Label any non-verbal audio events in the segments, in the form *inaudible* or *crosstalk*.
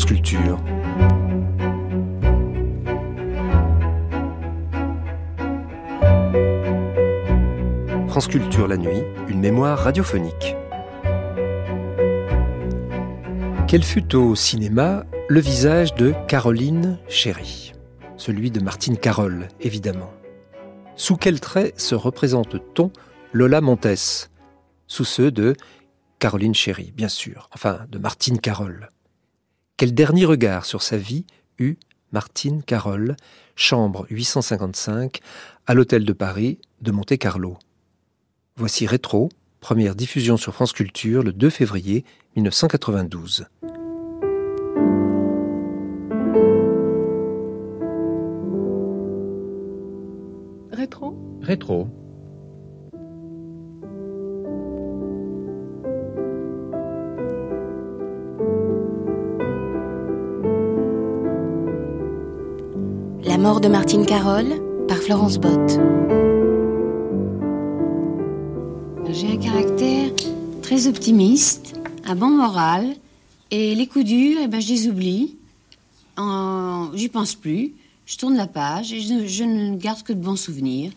France Culture. La nuit, une mémoire radiophonique. Quel fut au cinéma le visage de Caroline Chéry? Celui de Martine Carole, évidemment. Sous quel trait se représente-t-on Lola Montes Sous ceux de Caroline Chéry, bien sûr, enfin de Martine Carole. Quel dernier regard sur sa vie eut Martine Carole, chambre 855, à l'hôtel de Paris de Monte-Carlo Voici Rétro, première diffusion sur France Culture le 2 février 1992. Rétro? Rétro. Mort de Martine Carole par Florence Bott. J'ai un caractère très optimiste, un bon moral, et les coups durs, eh ben, je les oublie. J'y pense plus. Je tourne la page et je, je ne garde que de bons souvenirs.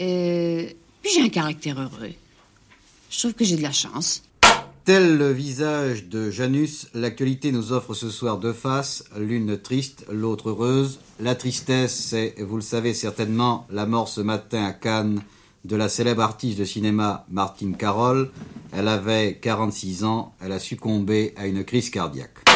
Euh, Puis j'ai un caractère heureux. Je trouve que j'ai de la chance. Tel le visage de Janus, l'actualité nous offre ce soir deux faces, l'une triste, l'autre heureuse. La tristesse, c'est, vous le savez certainement, la mort ce matin à Cannes de la célèbre artiste de cinéma Martine Carole. Elle avait 46 ans, elle a succombé à une crise cardiaque.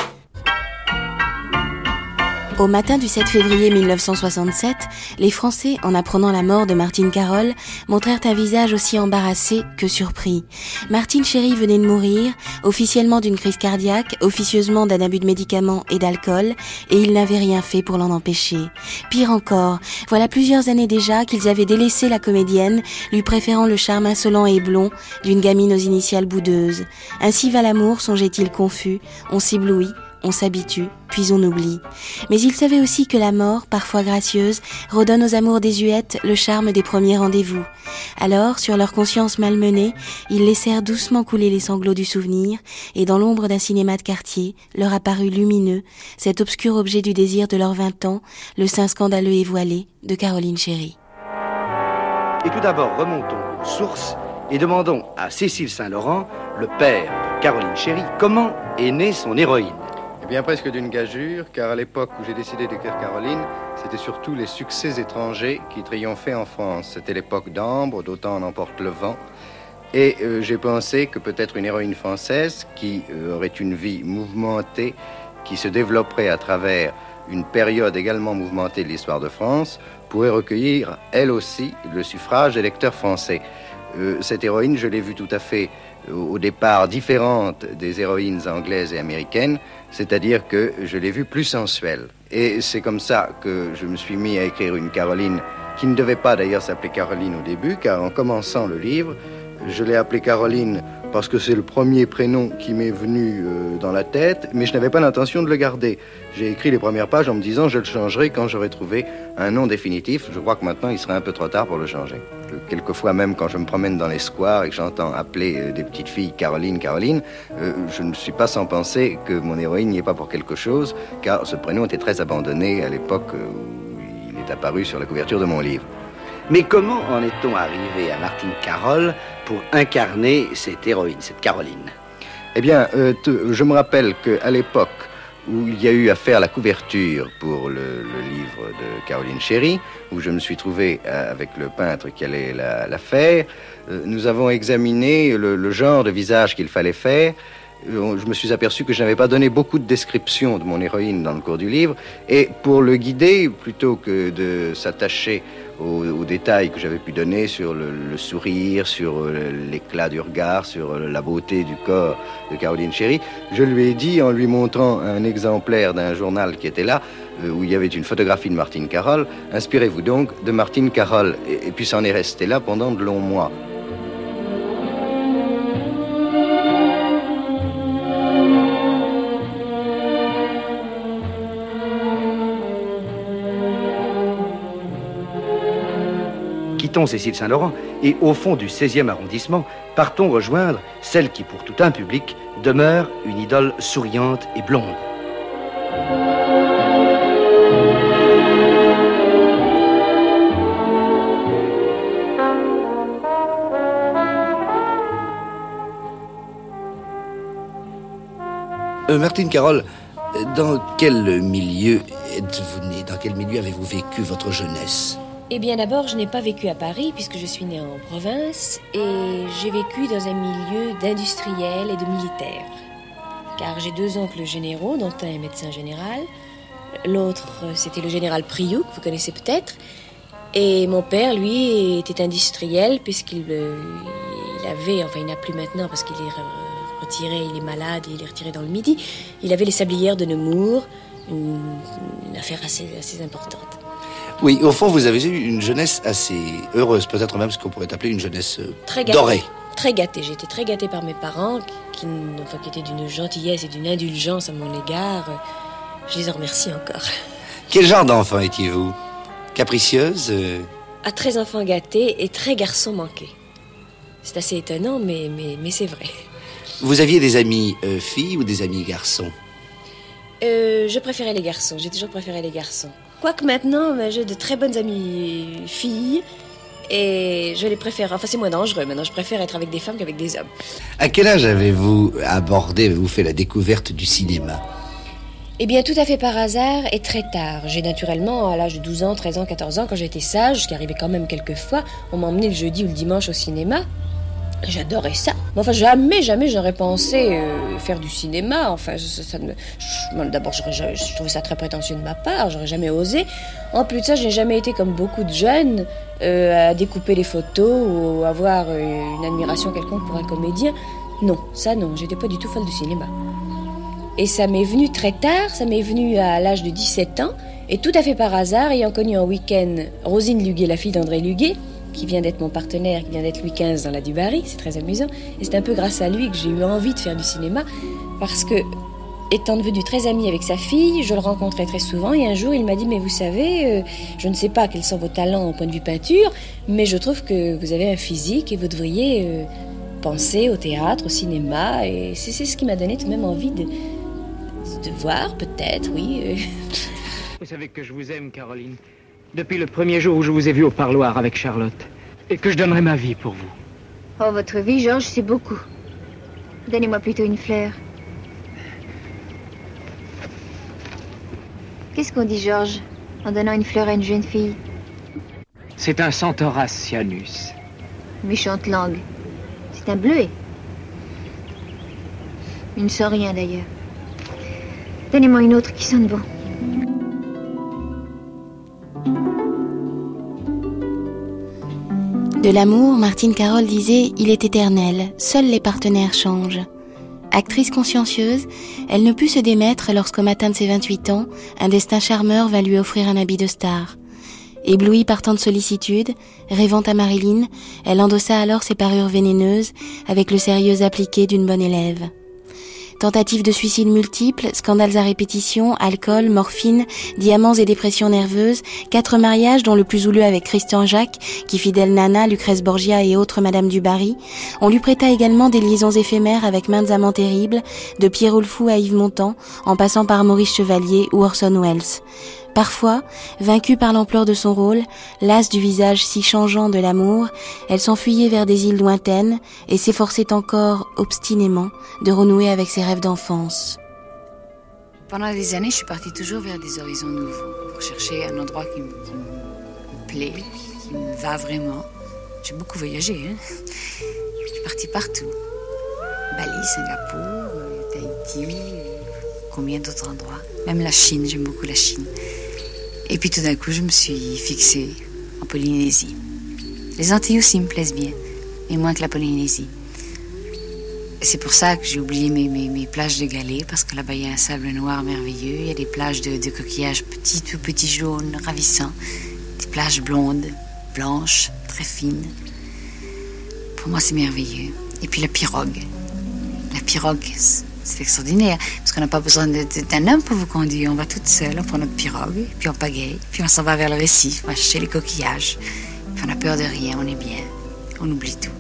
Au matin du 7 février 1967, les Français, en apprenant la mort de Martine Carole, montrèrent un visage aussi embarrassé que surpris. Martine Chéry venait de mourir, officiellement d'une crise cardiaque, officieusement d'un abus de médicaments et d'alcool, et ils n'avaient rien fait pour l'en empêcher. Pire encore, voilà plusieurs années déjà qu'ils avaient délaissé la comédienne, lui préférant le charme insolent et blond d'une gamine aux initiales boudeuses. Ainsi va l'amour, songeait-il confus, on s'éblouit, on s'habitue, puis on oublie. Mais il savait aussi que la mort, parfois gracieuse, redonne aux amours désuètes le charme des premiers rendez-vous. Alors, sur leur conscience malmenée, ils laissèrent doucement couler les sanglots du souvenir, et dans l'ombre d'un cinéma de quartier, leur apparut lumineux cet obscur objet du désir de leurs vingt ans, le sein scandaleux et voilé de Caroline Chéry. Et tout d'abord, remontons aux sources et demandons à Cécile Saint-Laurent, le père de Caroline Chéry, comment est née son héroïne. Eh bien, presque d'une gageure, car à l'époque où j'ai décidé d'écrire Caroline, c'était surtout les succès étrangers qui triomphaient en France. C'était l'époque d'Ambre, d'autant en emporte le vent. Et euh, j'ai pensé que peut-être une héroïne française qui euh, aurait une vie mouvementée, qui se développerait à travers une période également mouvementée de l'histoire de France, pourrait recueillir, elle aussi, le suffrage des lecteurs français. Euh, cette héroïne, je l'ai vue tout à fait au départ différente des héroïnes anglaises et américaines, c'est-à-dire que je l'ai vue plus sensuelle. Et c'est comme ça que je me suis mis à écrire une Caroline qui ne devait pas d'ailleurs s'appeler Caroline au début, car en commençant le livre, je l'ai appelée Caroline parce que c'est le premier prénom qui m'est venu euh, dans la tête, mais je n'avais pas l'intention de le garder. J'ai écrit les premières pages en me disant je le changerai quand j'aurai trouvé un nom définitif. Je crois que maintenant il serait un peu trop tard pour le changer. Quelquefois même quand je me promène dans les squares et que j'entends appeler euh, des petites filles Caroline, Caroline, euh, je ne suis pas sans penser que mon héroïne n'y est pas pour quelque chose, car ce prénom était très abandonné à l'époque où il est apparu sur la couverture de mon livre. Mais comment en est-on arrivé à Martine Carole pour incarner cette héroïne, cette Caroline? Eh bien, euh, je me rappelle qu'à l'époque où il y a eu à faire la couverture pour le, livre de Caroline Chéry, où je me suis trouvé euh, avec le peintre qui allait la, faire, euh, nous avons examiné le, le genre de visage qu'il fallait faire. Je me suis aperçu que je n'avais pas donné beaucoup de descriptions de mon héroïne dans le cours du livre, et pour le guider, plutôt que de s'attacher aux, détails que j'avais pu donner sur le, le sourire, sur euh, l'éclat du regard, sur euh, la beauté du corps de Caroline Chéry, je lui ai dit, en lui montrant un exemplaire d'un journal qui était là, euh, où il y avait une photographie de Martine Carole, inspirez-vous donc de Martine Carole. Et, et puis ça en est resté là pendant de longs mois. Quittons Cécile Saint-Laurent et au fond du 16e arrondissement, partons rejoindre celle qui, pour tout un public, demeure une idole souriante et blonde. Euh, Martine Carole, dans quel milieu êtes-vous né Dans quel milieu avez-vous vécu votre jeunesse? Eh bien d'abord, je n'ai pas vécu à Paris puisque je suis née en province et j'ai vécu dans un milieu d'industriels et de militaires. Car j'ai deux oncles généraux, dont un est médecin général, l'autre c'était le général Priou, que vous connaissez peut-être, et mon père, lui, était industriel puisqu'il euh, avait, enfin il n'a plus maintenant parce qu'il est retiré, il est malade, il est retiré dans le midi. Il avait les sablières de Nemours, une, affaire assez importante. Oui, au fond, vous avez eu une jeunesse assez heureuse, peut-être même ce qu'on pourrait appeler une jeunesse euh, très dorée. Très gâtée. J'ai été très gâtée par mes parents, qui, enfin, qui étaient d'une gentillesse et d'une indulgence à mon égard. Je les en remercie encore. *laughs* Quel genre d'enfant étiez-vous? Capricieuse euh? À très enfant gâté et très garçon manqué. C'est assez étonnant, mais, mais, mais c'est vrai. Vous aviez des amis euh, filles ou des amis garçons? Euh, Je préférais les garçons. J'ai toujours préféré les garçons. Quoique maintenant, ben, j'ai de très bonnes amies filles. Et je les préfère. Enfin, c'est moins dangereux. Maintenant, je préfère être avec des femmes qu'avec des hommes. À quel âge avez-vous abordé, avez-vous fait la découverte du cinéma? Eh bien, tout à fait par hasard et très tard. J'ai naturellement, à l'âge de 12 ans, 13 ans, 14 ans, quand j'étais sage, ce qui arrivait quand même quelques fois, on m'emmenait le jeudi ou le dimanche au cinéma. J'adorais ça. Mais enfin, jamais, jamais j'aurais pensé euh, faire du cinéma. Enfin, ça, d'abord, je trouvais ça très prétentieux de ma part. J'aurais jamais osé. En plus de ça, j'ai jamais été comme beaucoup de jeunes euh, à découper les photos ou avoir une admiration quelconque pour un comédien. Non, ça non. J'étais pas du tout folle du cinéma. Et ça m'est venu très tard. Ça m'est venu à l'âge de 17 ans. Et tout à fait par hasard, ayant connu en week-end Rosine Luguet, la fille d'André Luguet, qui vient d'être mon partenaire, qui vient d'être Louis XV dans la Dubarry, c'est très amusant. Et c'est un peu grâce à lui que j'ai eu envie de faire du cinéma, parce que, étant devenu très ami avec sa fille, je le rencontrais très souvent, et un jour il m'a dit, mais vous savez, euh, je ne sais pas quels sont vos talents au point de vue peinture, mais je trouve que vous avez un physique et vous devriez euh, penser au théâtre, au cinéma, et c'est ce qui m'a donné tout de même envie de, de voir, peut-être, oui. Euh. Vous savez que je vous aime, Caroline. Depuis le premier jour où je vous ai vu au parloir avec Charlotte. Et que je donnerai ma vie pour vous. Oh, votre vie, Georges, c'est beaucoup. Donnez-moi plutôt une fleur. Qu'est-ce qu'on dit, Georges, en donnant une fleur à une jeune fille? C'est un Centaurus cyanus. Méchante langue. C'est un bleuet. Il ne sent rien, d'ailleurs. Donnez-moi une autre qui sonne bon. De l'amour, Martine Carole disait Il est éternel, seuls les partenaires changent. Actrice consciencieuse, elle ne put se démettre lorsqu'au matin de ses 28 ans, un destin charmeur va lui offrir un habit de star. Éblouie par tant de sollicitude, rêvant à Marilyn, elle endossa alors ses parures vénéneuses avec le sérieux appliqué d'une bonne élève. Tentatives de suicide multiples, scandales à répétition, alcool, morphine, diamants et dépressions nerveuses, quatre mariages dont le plus houleux avec Christian Jacques, qui fidèle Nana, Lucrèce Borgia et autres Madame du Barry. On lui prêta également des liaisons éphémères avec maintes amants terribles, de Pierre Oulfou à Yves Montand, en passant par Maurice Chevalier ou Orson Welles. Parfois, vaincue par l'ampleur de son rôle, lasse du visage si changeant de l'amour, elle s'enfuyait vers des îles lointaines et s'efforçait encore obstinément de renouer avec ses rêves d'enfance. Pendant des années, je suis partie toujours vers des horizons nouveaux, pour chercher un endroit qui me, plaît, qui me va vraiment. J'ai beaucoup voyagé, hein. Je suis partie partout. Bali, Singapour, Tahiti, combien d'autres endroits. Même la Chine, j'aime beaucoup la Chine. Et puis tout d'un coup, je me suis fixée en Polynésie. Les Antilles aussi me plaisent bien, mais moins que la Polynésie. C'est pour ça que j'ai oublié mes, mes, plages de galets, parce que là-bas, il y a un sable noir merveilleux. Il y a des plages de, de coquillages petits, tout petits jaunes, ravissants. Des plages blondes, blanches, très fines. Pour moi, c'est merveilleux. Et puis la pirogue. La pirogue, c'est extraordinaire, parce qu'on n'a pas besoin d'un homme pour vous conduire. On va toute seule, on prend notre pirogue, puis on pagaie, puis on s'en va vers le récif, on va chercher les coquillages. Puis on n'a peur de rien, on est bien, on oublie tout.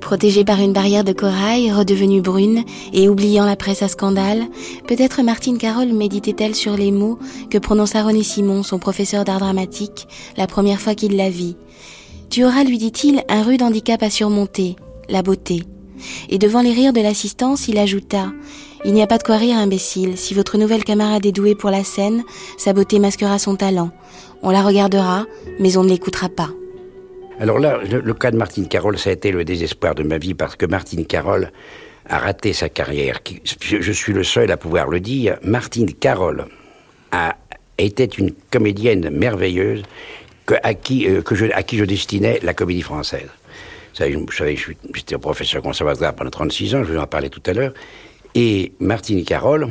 Protégée par une barrière de corail, redevenue brune et oubliant la presse à scandale, peut-être Martine Carole méditait-elle sur les mots que prononça René Simon, son professeur d'art dramatique, la première fois qu'il la vit. Tu auras, lui dit-il, un rude handicap à surmonter, la beauté. Et devant les rires de l'assistance, il ajouta Il n'y a pas de quoi rire, imbécile. Si votre nouvelle camarade est douée pour la scène, sa beauté masquera son talent. On la regardera, mais on ne l'écoutera pas. Alors là, le, cas de Martine Carole, ça a été le désespoir de ma vie parce que Martine Carole a raté sa carrière. Je, suis le seul à pouvoir le dire. Martine Carole a, était une comédienne merveilleuse à, qui, euh, que je, à qui je destinais la comédie française. Vous savez, j'étais professeur conservatoire pendant 36 ans, je vous en parlais tout à l'heure. Et Martine Carole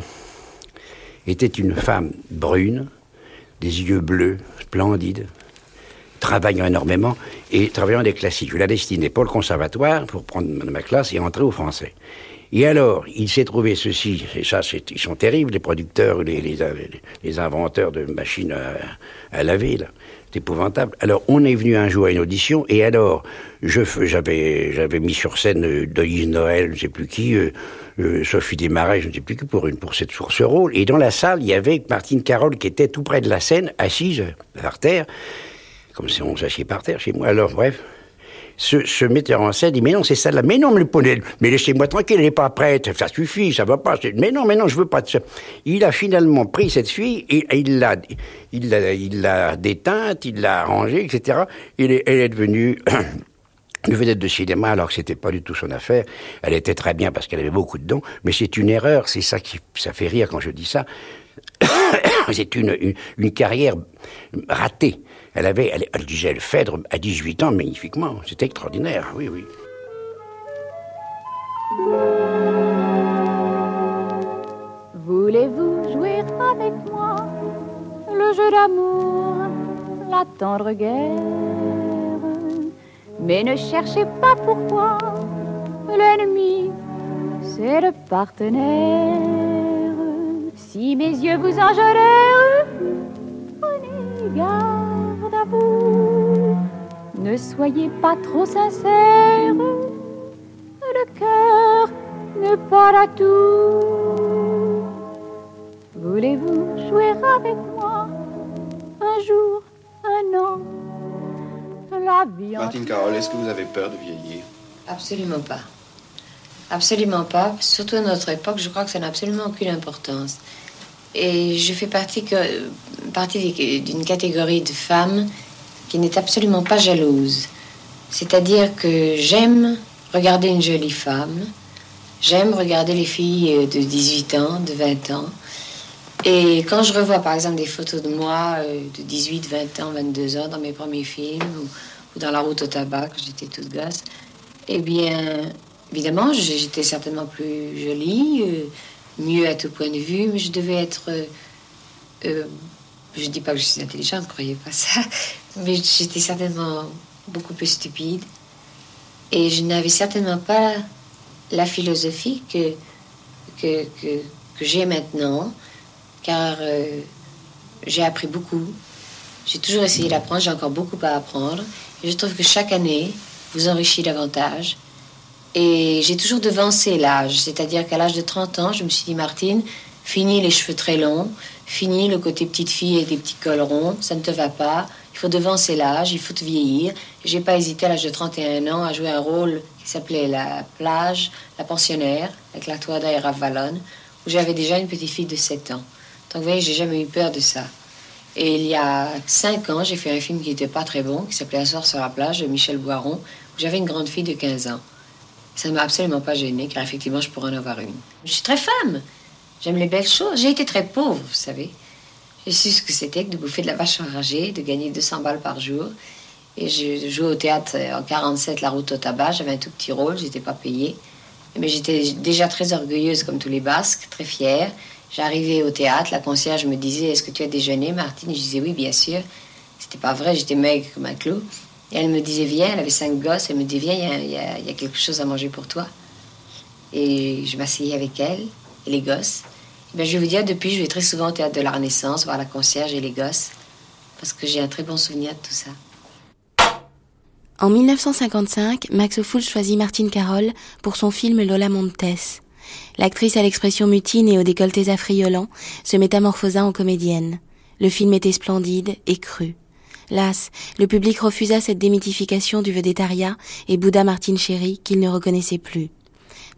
était une femme brune, des yeux bleus, splendides, travaillant énormément et travaillant des classiques. Je la destinais pour le conservatoire, pour prendre ma classe et entrer au français. Et alors, il s'est trouvé ceci, et ça, ils sont terribles, les producteurs, les, les, les inventeurs de machines à, à laver, là. C'est épouvantable. Alors, on est venu un jour à une audition, et alors, je j'avais mis sur scène euh, Noël, je ne sais plus qui, euh, euh, Sophie Desmarais, je ne sais plus qui, pour, une, pour, cette, pour ce rôle. Et dans la salle, il y avait Martine Carole qui était tout près de la scène, assise par terre, comme si on s'assied par terre chez moi. Alors, bref, ce, ce, metteur en scène dit mais non c'est ça là. Mais non mais, mais laissez-moi tranquille elle n'est pas prête ça suffit ça va pas. Mais non mais non je veux pas de ça. Il a finalement pris cette fille et, il l'a il l'a il l'a déteinte il l'a arrangée etc elle est, elle est devenue *clears throat* une vedette de cinéma alors que c'était pas du tout son affaire. Elle était très bien parce qu'elle avait beaucoup de dons mais c'est une erreur. C'est ça qui ça fait rire quand je dis ça. *coughs* C'est une, une, une carrière ratée elle avait, elle, elle disait le Phèdre à 18 ans magnifiquement. C'était extraordinaire, oui, oui. Voulez-vous jouer avec moi? Le jeu d'amour, la tendre guerre Mais ne cherchez pas pourquoi l'ennemi, c'est le partenaire. Si mes yeux vous enjolèrent, prenez garde. Ne soyez pas trop sincère, le cœur n'est pas là tout. Voulez-vous jouer avec moi un jour, un an, la vie Martine Carole, est-ce que vous avez peur de vieillir? Absolument pas. Absolument pas. Surtout à notre époque, je crois que ça n'a absolument aucune importance. Et je fais partie, partie d'une catégorie de femmes qui n'est absolument pas jalouse. C'est-à-dire que j'aime regarder une jolie femme, j'aime regarder les filles de 18 ans, de 20 ans. Et quand je revois par exemple des photos de moi euh, de 18, 20 ans, 22 ans dans mes premiers films ou, dans la route au tabac quand j'étais toute gosse, eh bien, évidemment, j'étais certainement plus jolie. Euh, mieux à tout point de vue, mais je devais être. Euh, euh, je dis pas que je suis intelligente, croyez pas ça, *laughs* mais j'étais certainement beaucoup plus stupide. Et je n'avais certainement pas la philosophie que, que, que, j'ai maintenant, car euh, j'ai appris beaucoup. J'ai toujours essayé d'apprendre, j'ai encore beaucoup à apprendre. Je trouve que chaque année vous enrichit davantage. Et j'ai toujours devancé l'âge, c'est-à-dire qu'à l'âge de 30 ans, je me suis dit, Martine, fini les cheveux très longs, fini le côté petite fille et des petits cols ronds, ça ne te va pas, il faut devancer l'âge, il faut te vieillir. J'ai pas hésité à l'âge de 31 ans à jouer un rôle qui s'appelait La plage, la pensionnaire, avec la toile à Valonne, où j'avais déjà une petite fille de 7 ans. Donc vous voyez, j'ai jamais eu peur de ça. Et il y a 5 ans, j'ai fait un film qui n'était pas très bon, qui s'appelait Un soir sur la plage de Michel Boiron, où j'avais une grande fille de 15 ans. Ça ne m'a absolument pas gênée, car effectivement, je pourrais en avoir une. Je suis très femme. J'aime les belles choses. J'ai été très pauvre, vous savez. J'ai su ce que c'était que de bouffer de la vache enragée, de gagner 200 balles par jour. Et je jouais au théâtre en 47, la route au tabac. J'avais un tout petit rôle, j'étais pas payée. Mais j'étais déjà très orgueilleuse, comme tous les Basques, très fière. J'arrivais au théâtre, la concierge me disait Est-ce que tu as déjeuné, Martine? Je disais Oui, bien sûr. C'était pas vrai, j'étais maigre comme un clou. Et elle me disait, viens, elle avait cinq gosses, elle me disait, viens, il y, a, quelque chose à manger pour toi. Et je m'asseyais avec elle et les gosses. Ben, je vais vous dire, depuis, je vais très souvent au théâtre de la Renaissance, voir la concierge et les gosses, parce que j'ai un très bon souvenir de tout ça. En 1955, Max Ophüls choisit Martine Carole pour son film Lola Montes. L'actrice à l'expression mutine et aux décolletés affriolants se métamorphosa en comédienne. Le film était splendide et cru. Las, le public refusa cette démythification du vedettariat et bouda Martine Chéry qu'il ne reconnaissait plus.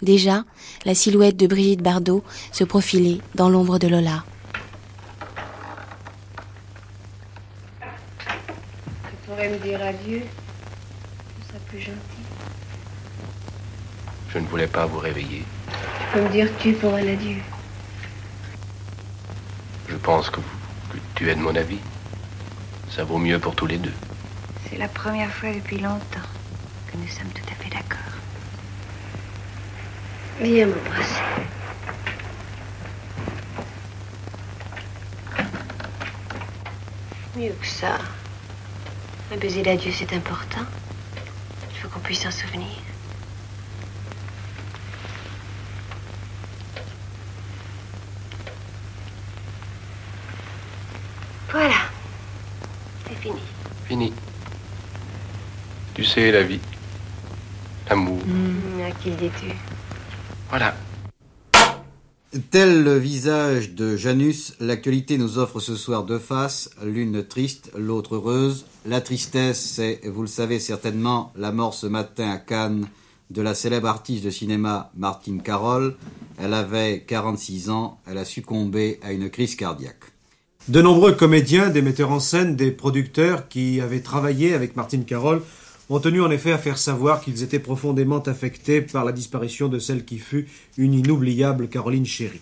Déjà, la silhouette de Brigitte Bardot se profilait dans l'ombre de Lola. Tu pourrais me dire adieu plus gentil. Je ne voulais pas vous réveiller. Tu peux me dire tu pour un adieu. Je pense que, que tu es de mon avis. Ça vaut mieux pour tous les deux. C'est la première fois depuis longtemps que nous sommes tout à fait d'accord. Viens m'embrasser. Mieux que ça. Un baiser d'adieu, c'est important faut qu'on puisse s'en souvenir. Voilà. C'est fini. Fini. Tu sais, la vie. L'amour. Mmh, à qui dis-tu? Voilà. Tel le visage de Janus, l'actualité nous offre ce soir deux faces, l'une triste, l'autre heureuse. La tristesse, c'est, vous le savez certainement, la mort ce matin à Cannes de la célèbre artiste de cinéma Martine Carole. Elle avait 46 ans, elle a succombé à une crise cardiaque. De nombreux comédiens, des metteurs en scène, des producteurs qui avaient travaillé avec Martine Carole ont tenu en effet à faire savoir qu'ils étaient profondément affectés par la disparition de celle qui fut une inoubliable Caroline Chéry.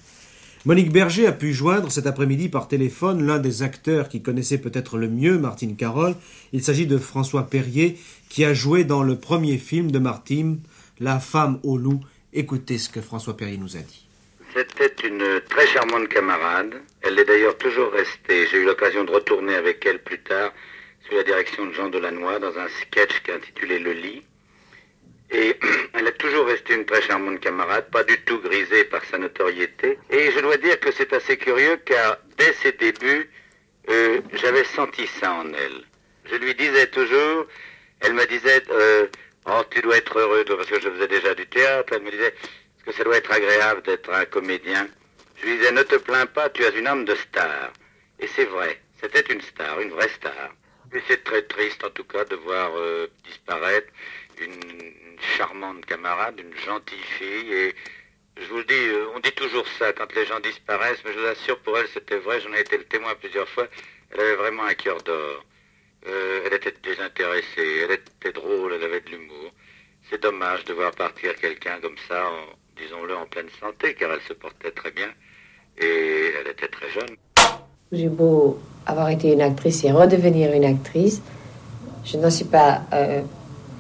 Monique Berger a pu joindre cet après-midi par téléphone l'un des acteurs qui connaissait peut-être le mieux Martine Carole. Il s'agit de François Perrier, qui a joué dans le premier film de Martine, La femme au loup. Écoutez ce que François Perrier nous a dit. C'était une très charmante camarade. Elle est d'ailleurs toujours restée. J'ai eu l'occasion de retourner avec elle plus tard sous la direction de Jean Delannoy dans un sketch qui est intitulé Le lit. Et *clears throat* elle a toujours resté une très charmante camarade, pas du tout grisée par sa notoriété. Et je dois dire que c'est assez curieux car dès ses débuts, euh, j'avais senti ça en elle. Je lui disais toujours, elle me disait, euh, oh tu dois être heureux, parce que je faisais déjà du théâtre. Elle me disait, que ça doit être agréable d'être un comédien. Je lui disais, ne te plains pas, tu as une âme de star. Et c'est vrai, c'était une star, une vraie star. Et c'est très triste en tout cas de voir euh, disparaître une, charmante camarade, une gentille fille. Et je vous le dis, euh, on dit toujours ça quand les gens disparaissent, mais je vous assure, pour elle c'était vrai, j'en ai été le témoin plusieurs fois. Elle avait vraiment un cœur d'or. Euh, elle était désintéressée, elle était drôle, elle avait de l'humour. C'est dommage de voir partir quelqu'un comme ça, disons-le, en pleine santé, car elle se portait très bien et elle était très jeune. J'ai beau avoir été une actrice et redevenir une actrice, je n'en suis pas euh,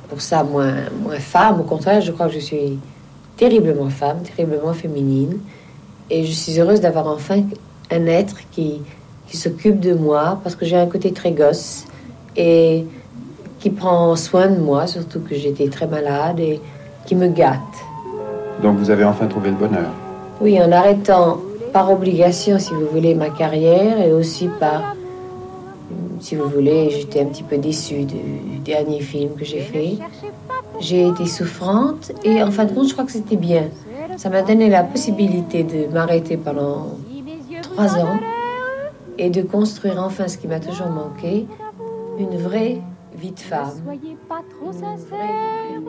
pour ça moins, moins femme. Au contraire, je crois que je suis terriblement femme, terriblement féminine. Et je suis heureuse d'avoir enfin un être qui, qui s'occupe de moi, parce que j'ai un côté très gosse et qui prend soin de moi, surtout que j'étais très malade et qui me gâte. Donc vous avez enfin trouvé le bonheur Oui, en arrêtant par obligation, si vous voulez, ma carrière et aussi par, si vous voulez, j'étais un petit peu déçue du dernier film que j'ai fait. J'ai été souffrante et en fin de compte, je crois que c'était bien. Ça m'a donné la possibilité de m'arrêter pendant trois ans et de construire enfin ce qui m'a toujours manqué, une vraie vie de femme. Soyez pas trop sincère.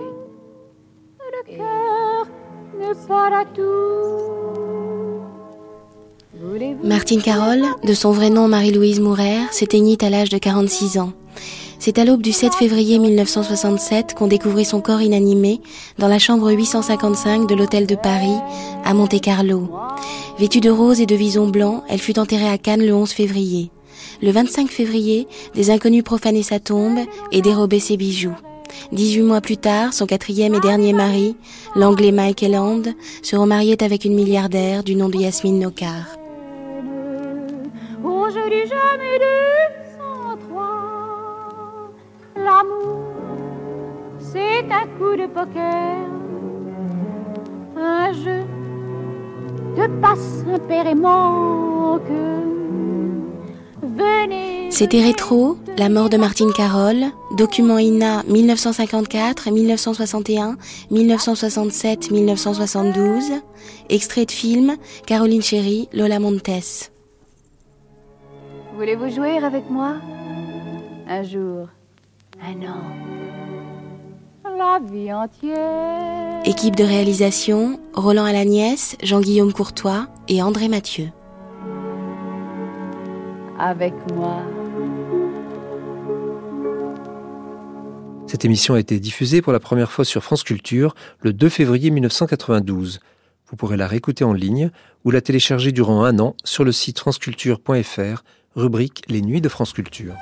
Le cœur pas la Martine Carole, de son vrai nom Marie-Louise Mourer, s'éteignit à l'âge de 46 ans. C'est à l'aube du 7 février 1967 qu'on découvrit son corps inanimé dans la chambre 855 de l'hôtel de Paris, à Monte-Carlo. Vêtue de rose et de vison blanc, elle fut enterrée à Cannes le 11 février. Le 25 février, des inconnus profanaient sa tombe et dérobaient ses bijoux. 18 mois plus tard, son quatrième et dernier mari, l'anglais Michael Land, se remariait avec une milliardaire du nom de Yasmine Nokar. Jamais sans. L'amour, c'est un coup de poker, un jeu de passe impair et. Venez C'était Rétro, La mort de Martine Carole, document INA 1954, 1961, 1967, 1972, extrait de film Caroline Chéry, Lola Montes. Voulez-vous jouer avec moi? Un jour, un an, la vie entière. Équipe de réalisation, Roland Alagnès, Jean-Guillaume Courtois et André Mathieu. Avec moi. Cette émission a été diffusée pour la première fois sur France Culture le 2 février 1992. Vous pourrez la réécouter en ligne ou la télécharger durant un an sur le site franceculture.fr, rubrique Les Nuits de France Culture.